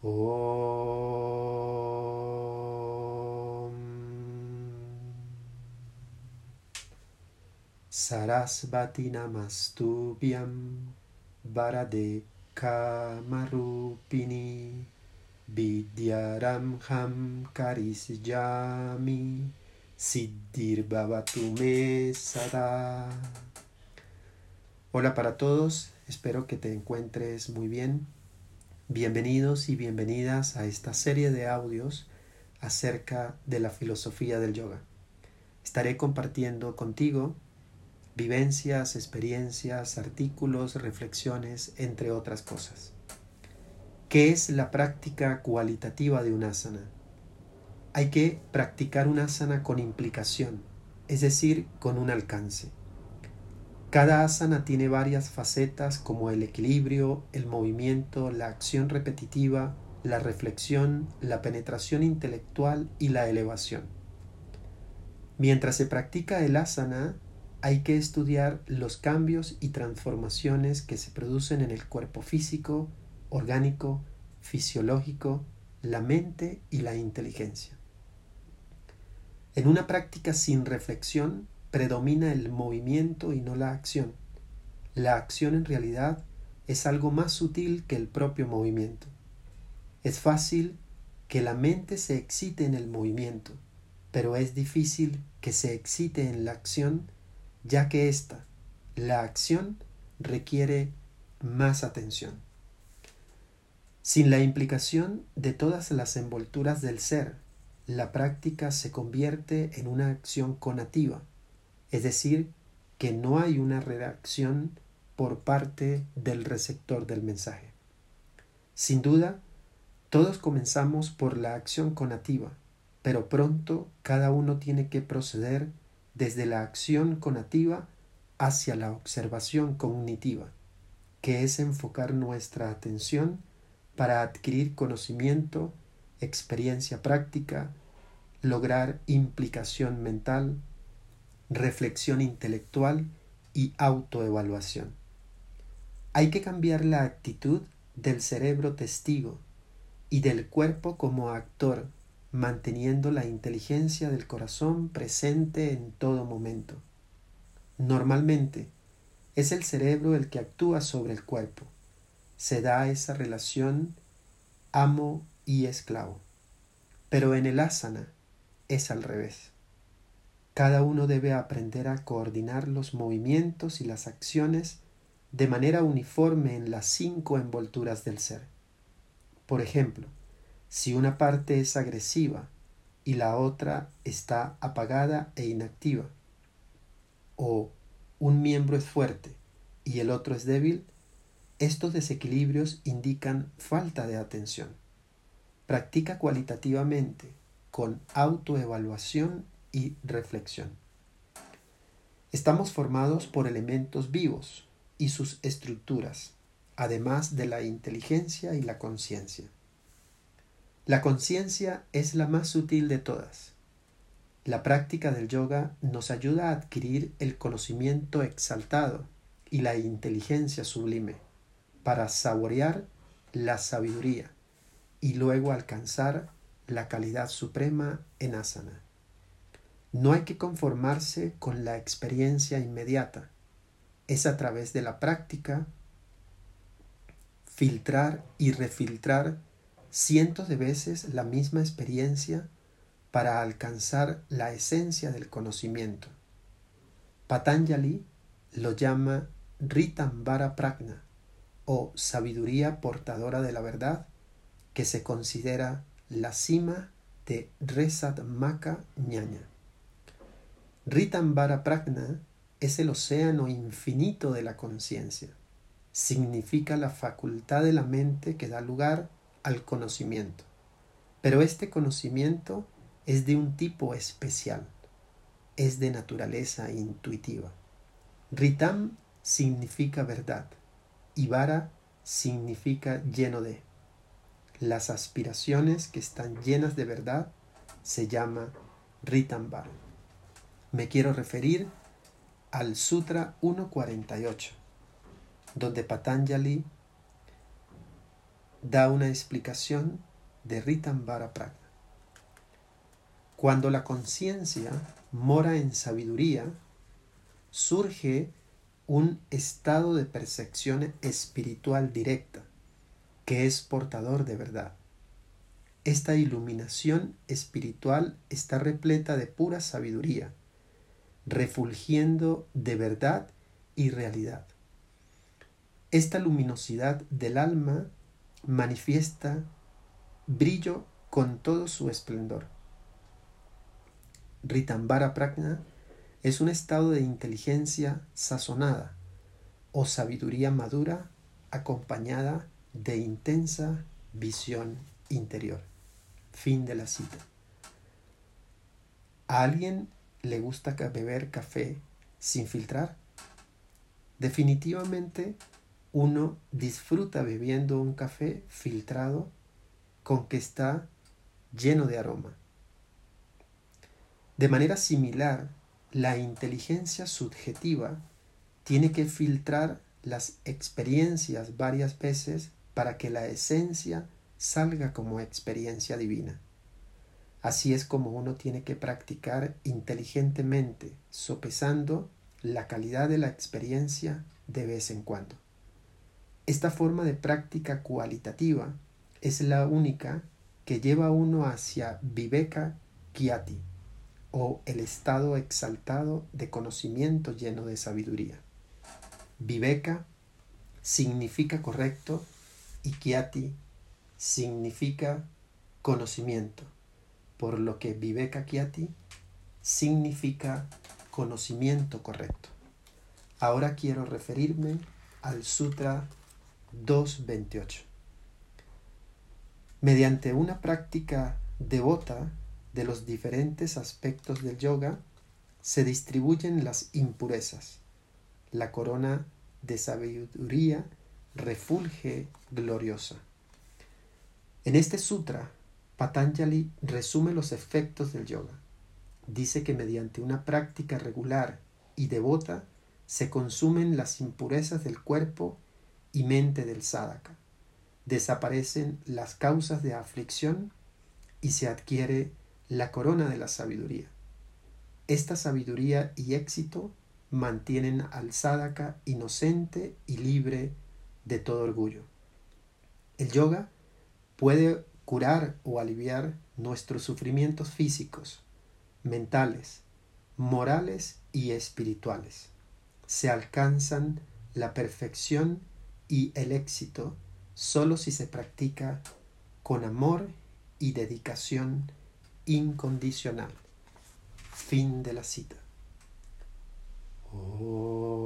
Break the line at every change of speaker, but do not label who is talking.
Om Sarasvati Namastubhyam Varade Kamarupini Vidyaramham Karisjami Siddhir Me Sada. Hola para todos, espero que te encuentres muy bien. Bienvenidos y bienvenidas a esta serie de audios acerca de la filosofía del yoga. Estaré compartiendo contigo vivencias, experiencias, artículos, reflexiones, entre otras cosas. ¿Qué es la práctica cualitativa de un asana? hay que practicar una asana con implicación, es decir, con un alcance. Cada asana tiene varias facetas como el equilibrio, el movimiento, la acción repetitiva, la reflexión, la penetración intelectual y la elevación. Mientras se practica el asana, hay que estudiar los cambios y transformaciones que se producen en el cuerpo físico, orgánico, fisiológico, la mente y la inteligencia. En una práctica sin reflexión predomina el movimiento y no la acción. La acción en realidad es algo más sutil que el propio movimiento. Es fácil que la mente se excite en el movimiento, pero es difícil que se excite en la acción, ya que ésta, la acción, requiere más atención. Sin la implicación de todas las envolturas del ser, la práctica se convierte en una acción conativa, es decir, que no hay una reacción por parte del receptor del mensaje. Sin duda, todos comenzamos por la acción conativa, pero pronto cada uno tiene que proceder desde la acción conativa hacia la observación cognitiva, que es enfocar nuestra atención para adquirir conocimiento, experiencia práctica, lograr implicación mental, reflexión intelectual y autoevaluación. Hay que cambiar la actitud del cerebro testigo y del cuerpo como actor, manteniendo la inteligencia del corazón presente en todo momento. Normalmente, es el cerebro el que actúa sobre el cuerpo. Se da esa relación amo y esclavo. Pero en el asana, es al revés. Cada uno debe aprender a coordinar los movimientos y las acciones de manera uniforme en las cinco envolturas del ser. Por ejemplo, si una parte es agresiva y la otra está apagada e inactiva, o un miembro es fuerte y el otro es débil, estos desequilibrios indican falta de atención. Practica cualitativamente con autoevaluación y reflexión. Estamos formados por elementos vivos y sus estructuras, además de la inteligencia y la conciencia. La conciencia es la más sutil de todas. La práctica del yoga nos ayuda a adquirir el conocimiento exaltado y la inteligencia sublime para saborear la sabiduría y luego alcanzar la calidad suprema en asana. No hay que conformarse con la experiencia inmediata. Es a través de la práctica filtrar y refiltrar cientos de veces la misma experiencia para alcanzar la esencia del conocimiento. Patanjali lo llama Ritambara Pragna o sabiduría portadora de la verdad que se considera la cima de Resat Maka Ñaña. Ritambara Pragna es el océano infinito de la conciencia. Significa la facultad de la mente que da lugar al conocimiento. Pero este conocimiento es de un tipo especial. Es de naturaleza intuitiva. Ritam significa verdad y Vara significa lleno de. Las aspiraciones que están llenas de verdad se llama Ritambar. Me quiero referir al Sutra 148, donde Patanjali da una explicación de Ritambara Pragna. Cuando la conciencia mora en sabiduría, surge un estado de percepción espiritual directa, que es portador de verdad. Esta iluminación espiritual está repleta de pura sabiduría, refulgiendo de verdad y realidad. Esta luminosidad del alma manifiesta brillo con todo su esplendor. Ritambara Prajna es un estado de inteligencia sazonada o sabiduría madura acompañada de intensa visión interior. Fin de la cita. ¿A alguien le gusta beber café sin filtrar? Definitivamente uno disfruta bebiendo un café filtrado con que está lleno de aroma. De manera similar, la inteligencia subjetiva tiene que filtrar las experiencias varias veces para que la esencia salga como experiencia divina. Así es como uno tiene que practicar inteligentemente, sopesando la calidad de la experiencia de vez en cuando. Esta forma de práctica cualitativa es la única que lleva a uno hacia Viveka Kyati, o el estado exaltado de conocimiento lleno de sabiduría. Viveka significa correcto y Kyati significa conocimiento, por lo que Viveka Kyati significa conocimiento correcto. Ahora quiero referirme al Sutra 2.28. Mediante una práctica devota de los diferentes aspectos del yoga, se distribuyen las impurezas. La corona de sabiduría refulge gloriosa. En este sutra, Patanjali resume los efectos del yoga. Dice que mediante una práctica regular y devota se consumen las impurezas del cuerpo y mente del sadhaka. Desaparecen las causas de aflicción y se adquiere la corona de la sabiduría. Esta sabiduría y éxito mantienen al sadhaka inocente y libre de todo orgullo. El yoga puede curar o aliviar nuestros sufrimientos físicos, mentales, morales y espirituales. Se alcanzan la perfección y el éxito solo si se practica con amor y dedicación incondicional. Fin de la cita. Oh.